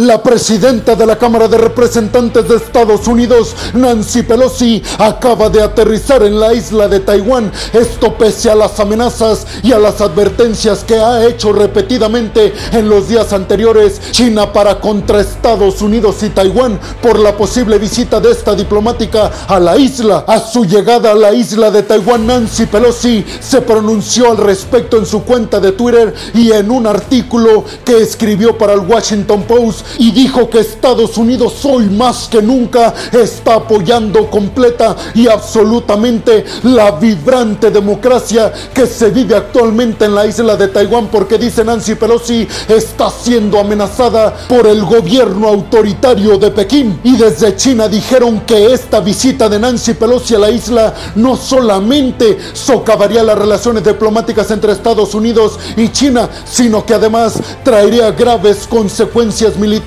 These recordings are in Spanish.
La presidenta de la Cámara de Representantes de Estados Unidos, Nancy Pelosi, acaba de aterrizar en la isla de Taiwán. Esto pese a las amenazas y a las advertencias que ha hecho repetidamente en los días anteriores China para contra Estados Unidos y Taiwán por la posible visita de esta diplomática a la isla. A su llegada a la isla de Taiwán, Nancy Pelosi se pronunció al respecto en su cuenta de Twitter y en un artículo que escribió para el Washington Post y dijo que Estados Unidos hoy más que nunca está apoyando completa y absolutamente la vibrante democracia que se vive actualmente en la isla de Taiwán porque dice Nancy Pelosi está siendo amenazada por el gobierno autoritario de Pekín. Y desde China dijeron que esta visita de Nancy Pelosi a la isla no solamente socavaría las relaciones diplomáticas entre Estados Unidos y China sino que además traería graves consecuencias militares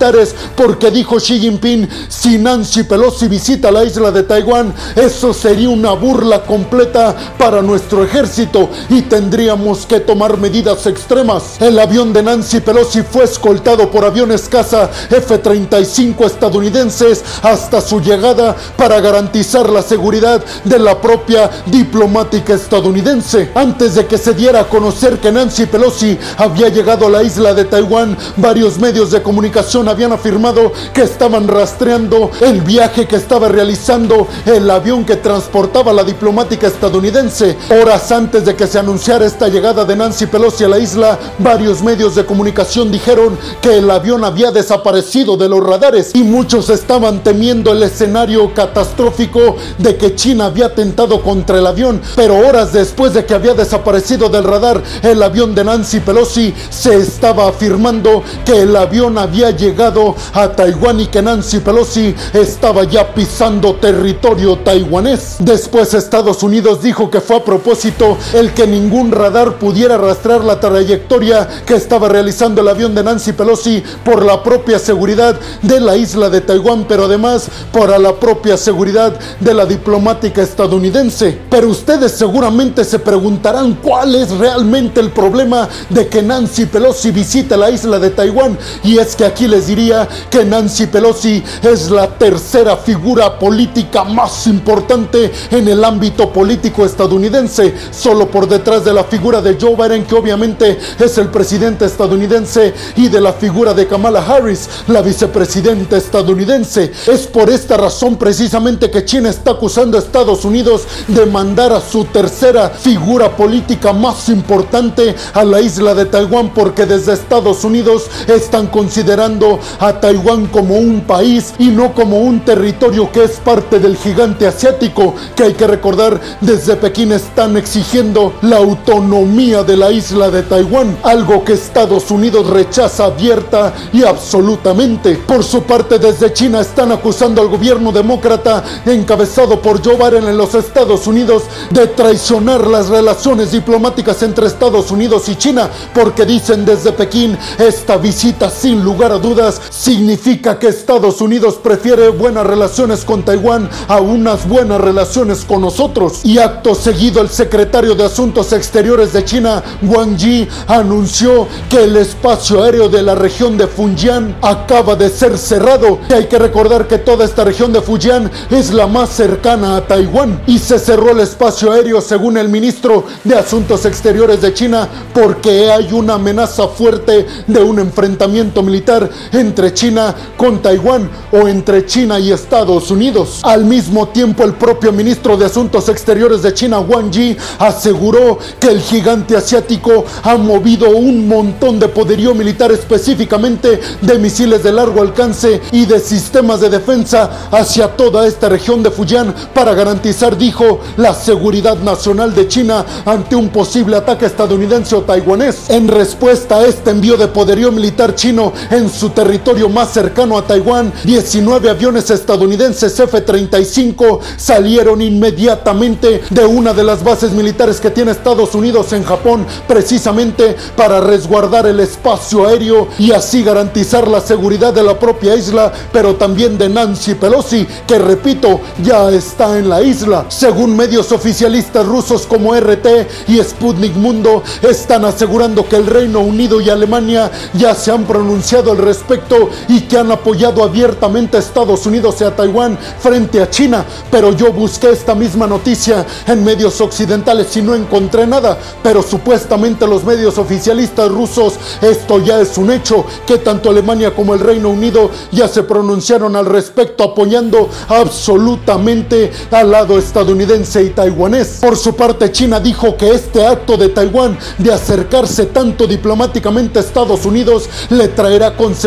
porque dijo Xi Jinping, si Nancy Pelosi visita la isla de Taiwán, eso sería una burla completa para nuestro ejército y tendríamos que tomar medidas extremas. El avión de Nancy Pelosi fue escoltado por aviones caza F-35 estadounidenses hasta su llegada para garantizar la seguridad de la propia diplomática estadounidense. Antes de que se diera a conocer que Nancy Pelosi había llegado a la isla de Taiwán, varios medios de comunicación habían afirmado que estaban rastreando el viaje que estaba realizando el avión que transportaba la diplomática estadounidense. Horas antes de que se anunciara esta llegada de Nancy Pelosi a la isla, varios medios de comunicación dijeron que el avión había desaparecido de los radares y muchos estaban temiendo el escenario catastrófico de que China había atentado contra el avión. Pero horas después de que había desaparecido del radar el avión de Nancy Pelosi, se estaba afirmando que el avión había llegado llegado a Taiwán y que Nancy Pelosi estaba ya pisando territorio taiwanés. Después Estados Unidos dijo que fue a propósito el que ningún radar pudiera rastrear la trayectoria que estaba realizando el avión de Nancy Pelosi por la propia seguridad de la isla de Taiwán, pero además por la propia seguridad de la diplomática estadounidense. Pero ustedes seguramente se preguntarán cuál es realmente el problema de que Nancy Pelosi visite la isla de Taiwán y es que aquí les diría que Nancy Pelosi es la tercera figura política más importante en el ámbito político estadounidense, solo por detrás de la figura de Joe Biden, que obviamente es el presidente estadounidense, y de la figura de Kamala Harris, la vicepresidenta estadounidense. Es por esta razón precisamente que China está acusando a Estados Unidos de mandar a su tercera figura política más importante a la isla de Taiwán, porque desde Estados Unidos están considerando a Taiwán como un país y no como un territorio que es parte del gigante asiático, que hay que recordar desde Pekín están exigiendo la autonomía de la isla de Taiwán, algo que Estados Unidos rechaza abierta y absolutamente. Por su parte, desde China están acusando al gobierno demócrata encabezado por Joe Biden en los Estados Unidos de traicionar las relaciones diplomáticas entre Estados Unidos y China, porque dicen desde Pekín esta visita sin lugar a dudas significa que Estados Unidos prefiere buenas relaciones con Taiwán a unas buenas relaciones con nosotros. Y acto seguido el secretario de Asuntos Exteriores de China, Wang Yi, anunció que el espacio aéreo de la región de Fujian acaba de ser cerrado. Y hay que recordar que toda esta región de Fujian es la más cercana a Taiwán. Y se cerró el espacio aéreo según el ministro de Asuntos Exteriores de China porque hay una amenaza fuerte de un enfrentamiento militar entre China con Taiwán o entre China y Estados Unidos. Al mismo tiempo, el propio ministro de Asuntos Exteriores de China, Wang Yi, aseguró que el gigante asiático ha movido un montón de poderío militar específicamente de misiles de largo alcance y de sistemas de defensa hacia toda esta región de Fujian para garantizar, dijo, la seguridad nacional de China ante un posible ataque estadounidense o taiwanés. En respuesta a este envío de poderío militar chino en su territorio más cercano a Taiwán, 19 aviones estadounidenses F-35 salieron inmediatamente de una de las bases militares que tiene Estados Unidos en Japón, precisamente para resguardar el espacio aéreo y así garantizar la seguridad de la propia isla, pero también de Nancy Pelosi, que repito, ya está en la isla. Según medios oficialistas rusos como RT y Sputnik Mundo, están asegurando que el Reino Unido y Alemania ya se han pronunciado al respecto respecto y que han apoyado abiertamente a Estados Unidos y a Taiwán frente a China. Pero yo busqué esta misma noticia en medios occidentales y no encontré nada. Pero supuestamente los medios oficialistas rusos, esto ya es un hecho, que tanto Alemania como el Reino Unido ya se pronunciaron al respecto apoyando absolutamente al lado estadounidense y taiwanés. Por su parte, China dijo que este acto de Taiwán de acercarse tanto diplomáticamente a Estados Unidos le traerá consecuencias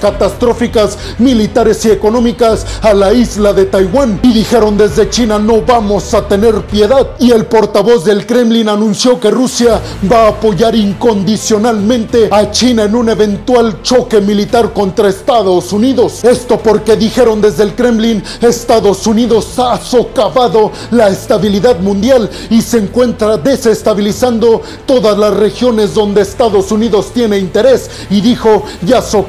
catastróficas militares y económicas a la isla de Taiwán. Y dijeron desde China no vamos a tener piedad. Y el portavoz del Kremlin anunció que Rusia va a apoyar incondicionalmente a China en un eventual choque militar contra Estados Unidos. Esto porque dijeron desde el Kremlin, Estados Unidos ha socavado la estabilidad mundial y se encuentra desestabilizando todas las regiones donde Estados Unidos tiene interés. Y dijo, ya socavó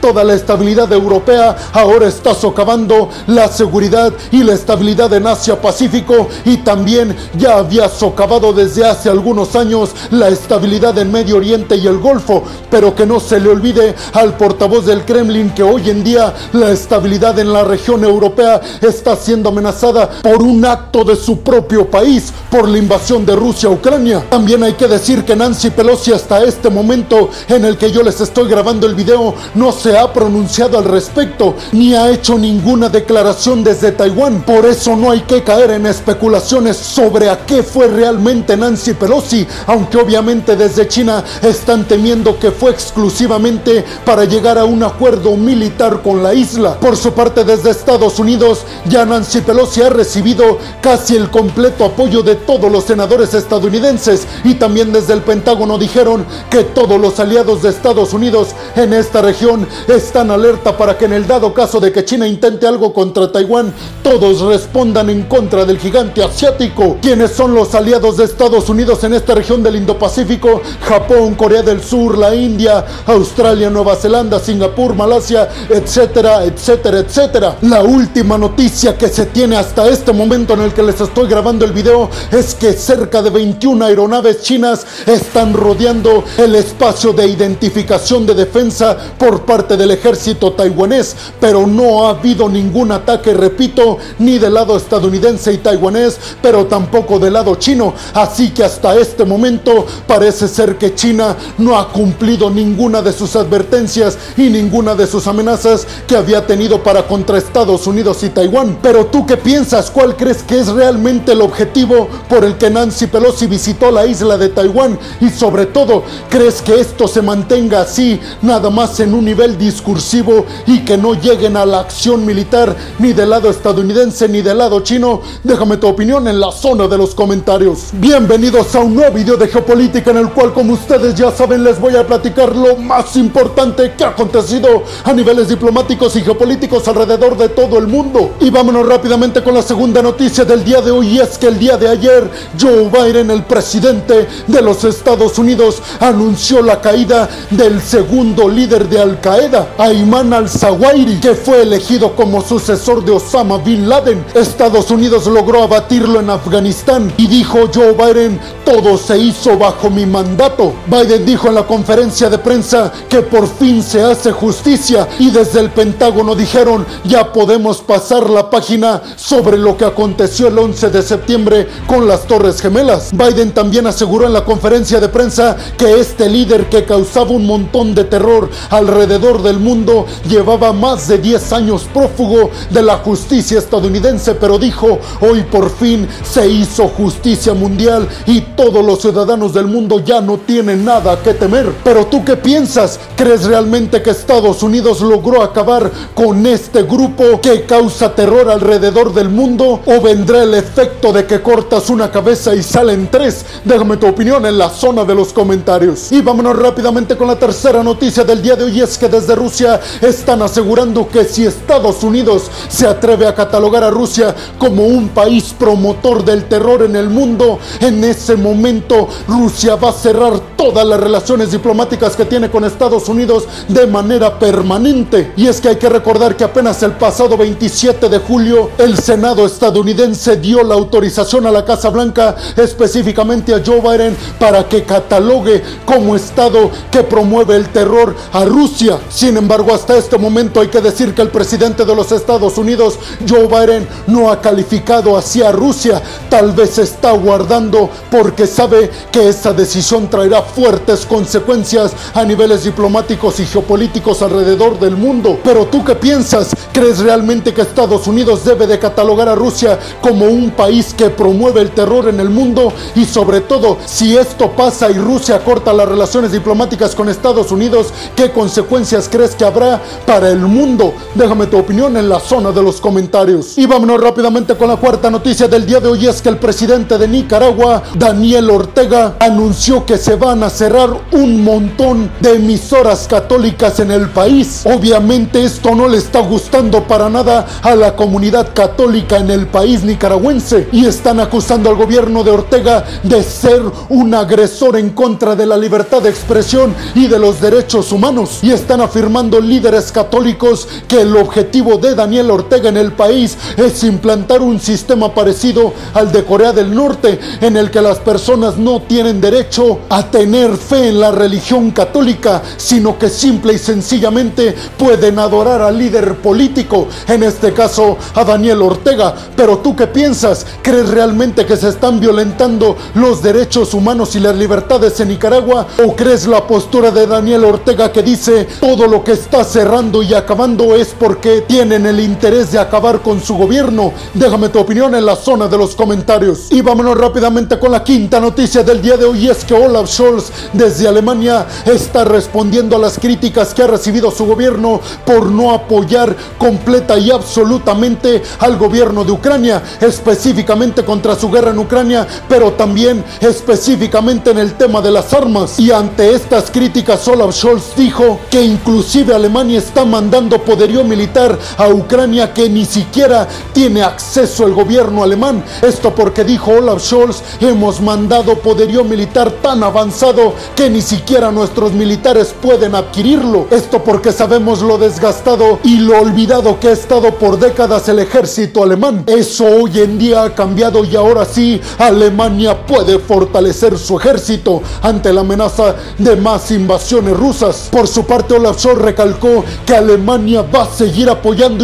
toda la estabilidad europea, ahora está socavando la seguridad y la estabilidad en Asia-Pacífico y también ya había socavado desde hace algunos años la estabilidad en Medio Oriente y el Golfo, pero que no se le olvide al portavoz del Kremlin que hoy en día la estabilidad en la región europea está siendo amenazada por un acto de su propio país, por la invasión de Rusia a Ucrania. También hay que decir que Nancy Pelosi hasta este momento en el que yo les estoy grabando el video no se ha pronunciado al respecto ni ha hecho ninguna declaración desde Taiwán. Por eso no hay que caer en especulaciones sobre a qué fue realmente Nancy Pelosi, aunque obviamente desde China están temiendo que fue exclusivamente para llegar a un acuerdo militar con la isla. Por su parte desde Estados Unidos ya Nancy Pelosi ha recibido casi el completo apoyo de todos los senadores estadounidenses y también desde el Pentágono dijeron que todos los aliados de Estados Unidos en esta región están alerta para que en el dado caso de que China intente algo contra Taiwán, todos respondan en contra del gigante asiático. ¿Quiénes son los aliados de Estados Unidos en esta región del Indo-Pacífico? Japón, Corea del Sur, la India, Australia, Nueva Zelanda, Singapur, Malasia, etcétera, etcétera, etcétera. La última noticia que se tiene hasta este momento en el que les estoy grabando el video es que cerca de 21 aeronaves chinas están rodeando el espacio de identificación de defensa por parte del ejército taiwanés, pero no ha habido ningún ataque, repito, ni del lado estadounidense y taiwanés, pero tampoco del lado chino. Así que hasta este momento parece ser que China no ha cumplido ninguna de sus advertencias y ninguna de sus amenazas que había tenido para contra Estados Unidos y Taiwán. Pero tú qué piensas? ¿Cuál crees que es realmente el objetivo por el que Nancy Pelosi visitó la isla de Taiwán? Y sobre todo, ¿crees que esto se mantenga así, nada más en un nivel discursivo y que no lleguen a la acción militar ni del lado estadounidense ni del lado chino? Déjame tu opinión en la zona de los comentarios. Bienvenidos a un nuevo video de geopolítica en el cual, como ustedes ya saben, les voy a platicar lo más importante que ha acontecido a niveles diplomáticos y geopolíticos alrededor de todo el mundo. Y vámonos rápidamente con la segunda noticia del día de hoy y es que el día de ayer Joe Biden, el presidente de los Estados Unidos, anunció la caída del segundo líder de Al Qaeda, Ayman al-Zawahiri, que fue elegido como sucesor de Osama Bin Laden. Estados Unidos logró abatirlo en Afganistán y dijo Joe Biden, todo se hizo bajo mi mandato. Biden dijo en la conferencia de prensa que por fin se hace justicia y desde el Pentágono dijeron ya podemos pasar la página sobre lo que aconteció el 11 de septiembre con las Torres Gemelas. Biden también aseguró en la conferencia de prensa que este líder que causaba un montón de terror alrededor del mundo llevaba más de 10 años prófugo de la justicia estadounidense, pero dijo, hoy por fin se hizo justicia mundial y todos los ciudadanos del mundo ya no tienen nada que temer. Pero tú qué piensas? ¿Crees realmente que Estados Unidos logró acabar con este grupo que causa terror alrededor del mundo? ¿O vendrá el efecto de que cortas una cabeza y salen tres? Déjame tu opinión en la zona de los comentarios. Y vámonos rápidamente con la tercera noticia del día de hoy es que desde Rusia están asegurando que si Estados Unidos se atreve a catalogar a Rusia como un país promotor del terror en el mundo, en ese momento Rusia va a cerrar todas las relaciones diplomáticas que tiene con Estados Unidos de manera permanente. Y es que hay que recordar que apenas el pasado 27 de julio el Senado estadounidense dio la autorización a la Casa Blanca, específicamente a Joe Biden, para que catalogue como Estado que promueve el terror a Rusia. Sin embargo, hasta este momento hay que decir que el presidente de los Estados Unidos, Joe Biden, no ha calificado hacia Rusia. Tal vez está guardando porque sabe que esa decisión traerá fuertes consecuencias a niveles diplomáticos y geopolíticos alrededor del mundo. Pero tú qué piensas? ¿Crees realmente que Estados Unidos debe de catalogar a Rusia como un país que promueve el terror en el mundo? Y sobre todo, si esto pasa y Rusia corta las relaciones diplomáticas con Estados Unidos, ¿qué consecuencias crees que habrá para el mundo? Déjame tu opinión en la zona de los comentarios. Y vámonos rápidamente con la cuarta noticia del día de hoy es que el presidente de Nicaragua, Daniel Ortega, anunció que se van a cerrar un montón de emisoras católicas en el país. Obviamente esto no le está gustando para nada a la comunidad católica en el país nicaragüense y están acusando al gobierno de Ortega de ser un agresor en contra de la libertad de expresión y de los derechos humanos y están afirmando líderes católicos que el objetivo de Daniel Ortega en el país es implantar un sistema parecido al de Corea del Norte en el que las personas no tienen derecho a tener fe en la religión católica, sino que simple y sencillamente pueden adorar al líder político, en este caso a Daniel Ortega. Pero tú qué piensas? ¿Crees realmente que se están violentando los derechos humanos y las libertades en Nicaragua? ¿O crees la postura de Daniel Ortega que dice todo lo que está cerrando y acabando es porque tienen el interés de acabar con su gobierno? Déjame tu opinión en la zona de los comentarios. Y vámonos rápidamente con la quinta noticia del día de hoy es que Olaf Scholz desde Alemania está respondiendo a las críticas que ha recibido su gobierno por no apoyar completa y absolutamente al gobierno de Ucrania, específicamente contra su guerra en Ucrania, pero también específicamente en el tema de las armas. Y ante estas críticas, Olaf Scholz dijo que inclusive Alemania está mandando poderío militar a Ucrania que ni siquiera tiene acceso el gobierno alemán. Esto porque dijo Olaf Scholz, hemos mandado poderío militar tan avanzado que ni siquiera nuestros militares pueden adquirirlo. Esto porque sabemos lo desgastado y lo olvidado que ha estado por décadas el ejército alemán. Eso hoy en día ha cambiado y ahora sí Alemania puede fortalecer su ejército ante la amenaza de más invasiones rusas. Por su parte, Olaf Scholz recalcó que Alemania va a seguir apoyando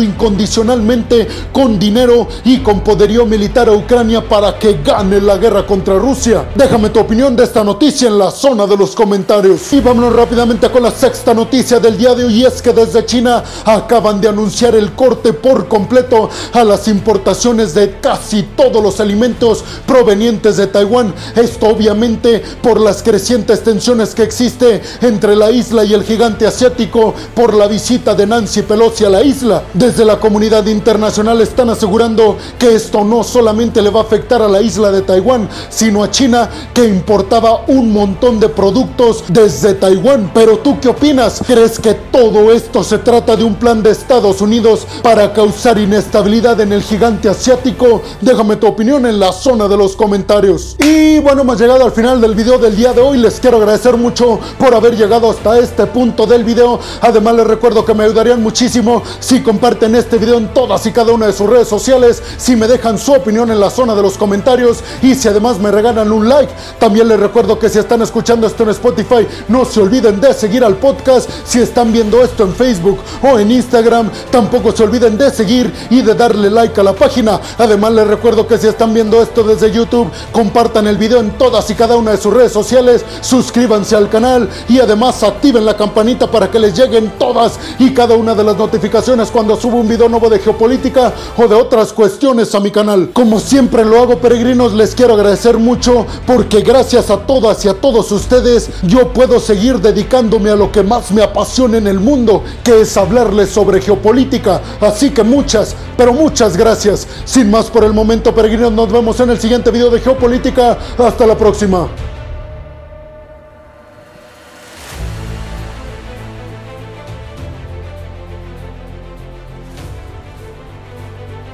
incondicionalmente con dinero y con poderío militar a Ucrania para que gane la guerra contra Rusia. Déjame tu opinión de esta noticia en la zona de los comentarios. Y vámonos rápidamente con la sexta noticia del día de hoy es que desde China acaban de anunciar el corte por completo a las importaciones de casi todos los alimentos provenientes de Taiwán. Esto obviamente por las crecientes tensiones que existe entre la isla y el gigante asiático por la visita de Nancy Pelosi a la isla. Desde la comunidad internacional están asegurando que esto no solamente le va a afectar a la isla de Taiwán, sino a China que importaba un montón de productos desde Taiwán. Pero tú qué opinas? ¿Crees que todo esto se trata de un plan de Estados Unidos para causar inestabilidad en el gigante asiático? Déjame tu opinión en la zona de los comentarios. Y bueno, hemos llegado al final del video del día de hoy. Les quiero agradecer mucho por haber llegado hasta este punto del video. Además les recuerdo que me ayudarían muchísimo si comparten este video en todas y cada una de sus redes sociales, si me dejan su opinión en la zona de los comentarios y si además me regalan un like. También les recuerdo que si están escuchando esto en Spotify, no se olviden de seguir al podcast. Si están viendo esto en Facebook o en Instagram, tampoco se olviden de seguir y de darle like a la página. Además les recuerdo que si están viendo esto desde YouTube, compartan el video en todas y cada una de sus redes sociales, suscríbanse al canal y además activen la campanita para que les lleguen todas y cada una de las notificaciones cuando subo un video nuevo de geopolítica o de otras cuestiones a mi canal. Como siempre lo hago peregrinos, les quiero agradecer mucho porque gracias a todas y a todos ustedes yo puedo seguir dedicándome a lo que más me apasiona en el mundo, que es hablarles sobre geopolítica. Así que muchas, pero muchas gracias. Sin más por el momento peregrinos, nos vemos en el siguiente video de geopolítica. Hasta la próxima.